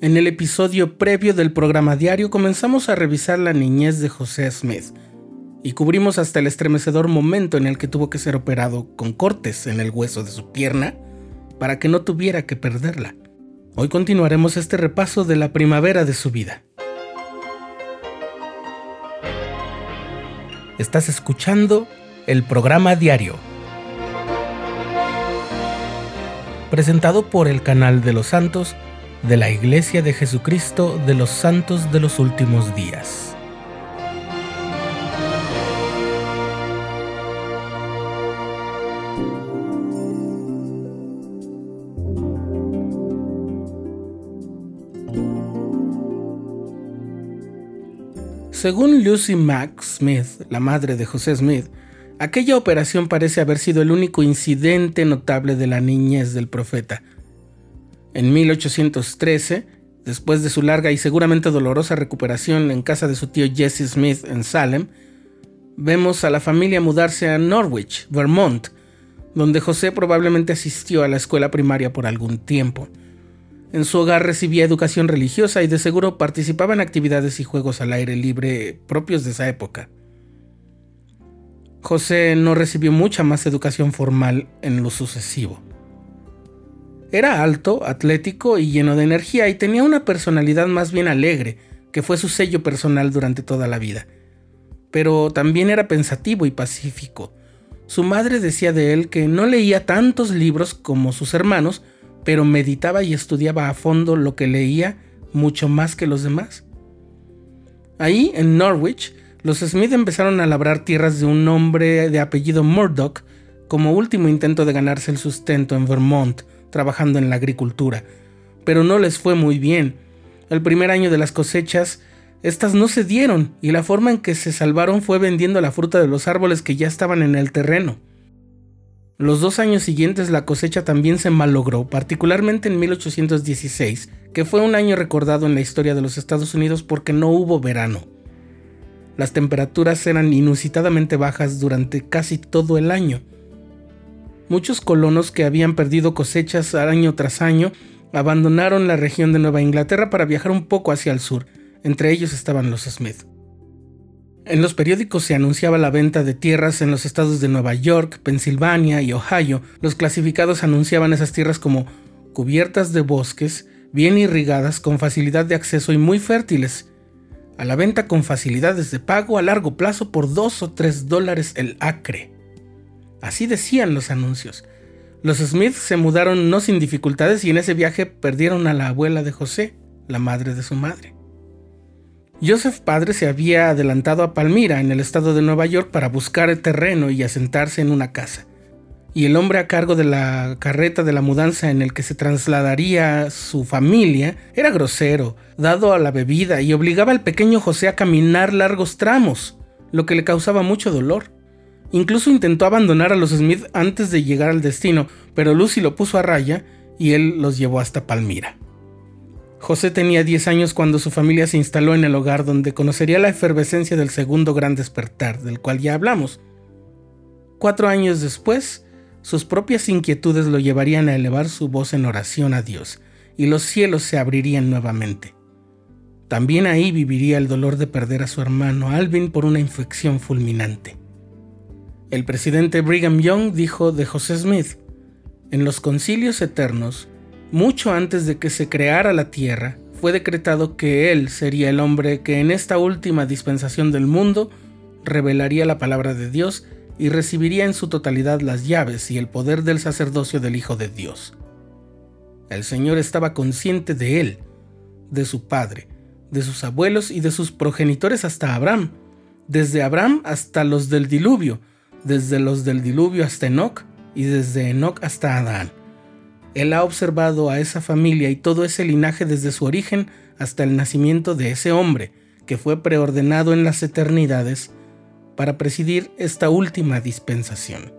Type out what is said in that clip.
En el episodio previo del programa diario comenzamos a revisar la niñez de José Smith y cubrimos hasta el estremecedor momento en el que tuvo que ser operado con cortes en el hueso de su pierna para que no tuviera que perderla. Hoy continuaremos este repaso de la primavera de su vida. Estás escuchando el programa diario, presentado por el canal de los santos de la Iglesia de Jesucristo de los Santos de los Últimos Días. Según Lucy Mack Smith, la madre de José Smith, aquella operación parece haber sido el único incidente notable de la niñez del profeta. En 1813, después de su larga y seguramente dolorosa recuperación en casa de su tío Jesse Smith en Salem, vemos a la familia mudarse a Norwich, Vermont, donde José probablemente asistió a la escuela primaria por algún tiempo. En su hogar recibía educación religiosa y de seguro participaba en actividades y juegos al aire libre propios de esa época. José no recibió mucha más educación formal en lo sucesivo. Era alto, atlético y lleno de energía y tenía una personalidad más bien alegre, que fue su sello personal durante toda la vida. Pero también era pensativo y pacífico. Su madre decía de él que no leía tantos libros como sus hermanos, pero meditaba y estudiaba a fondo lo que leía mucho más que los demás. Ahí, en Norwich, los Smith empezaron a labrar tierras de un hombre de apellido Murdoch como último intento de ganarse el sustento en Vermont, trabajando en la agricultura. Pero no les fue muy bien. El primer año de las cosechas, estas no se dieron y la forma en que se salvaron fue vendiendo la fruta de los árboles que ya estaban en el terreno. Los dos años siguientes la cosecha también se malogró, particularmente en 1816, que fue un año recordado en la historia de los Estados Unidos porque no hubo verano. Las temperaturas eran inusitadamente bajas durante casi todo el año. Muchos colonos que habían perdido cosechas año tras año abandonaron la región de Nueva Inglaterra para viajar un poco hacia el sur, entre ellos estaban los Smith. En los periódicos se anunciaba la venta de tierras en los estados de Nueva York, Pensilvania y Ohio. Los clasificados anunciaban esas tierras como cubiertas de bosques, bien irrigadas, con facilidad de acceso y muy fértiles. A la venta con facilidades de pago a largo plazo por 2 o 3 dólares el acre. Así decían los anuncios. Los Smith se mudaron no sin dificultades y en ese viaje perdieron a la abuela de José, la madre de su madre. Joseph padre se había adelantado a Palmira, en el estado de Nueva York, para buscar el terreno y asentarse en una casa. Y el hombre a cargo de la carreta de la mudanza en el que se trasladaría su familia era grosero, dado a la bebida y obligaba al pequeño José a caminar largos tramos, lo que le causaba mucho dolor. Incluso intentó abandonar a los Smith antes de llegar al destino, pero Lucy lo puso a raya y él los llevó hasta Palmira. José tenía 10 años cuando su familia se instaló en el hogar donde conocería la efervescencia del segundo gran despertar, del cual ya hablamos. Cuatro años después, sus propias inquietudes lo llevarían a elevar su voz en oración a Dios, y los cielos se abrirían nuevamente. También ahí viviría el dolor de perder a su hermano Alvin por una infección fulminante. El presidente Brigham Young dijo de José Smith, en los concilios eternos, mucho antes de que se creara la tierra, fue decretado que Él sería el hombre que en esta última dispensación del mundo revelaría la palabra de Dios y recibiría en su totalidad las llaves y el poder del sacerdocio del Hijo de Dios. El Señor estaba consciente de Él, de su Padre, de sus abuelos y de sus progenitores hasta Abraham, desde Abraham hasta los del diluvio, desde los del diluvio hasta Enoch y desde Enoch hasta Adán. Él ha observado a esa familia y todo ese linaje desde su origen hasta el nacimiento de ese hombre, que fue preordenado en las eternidades para presidir esta última dispensación.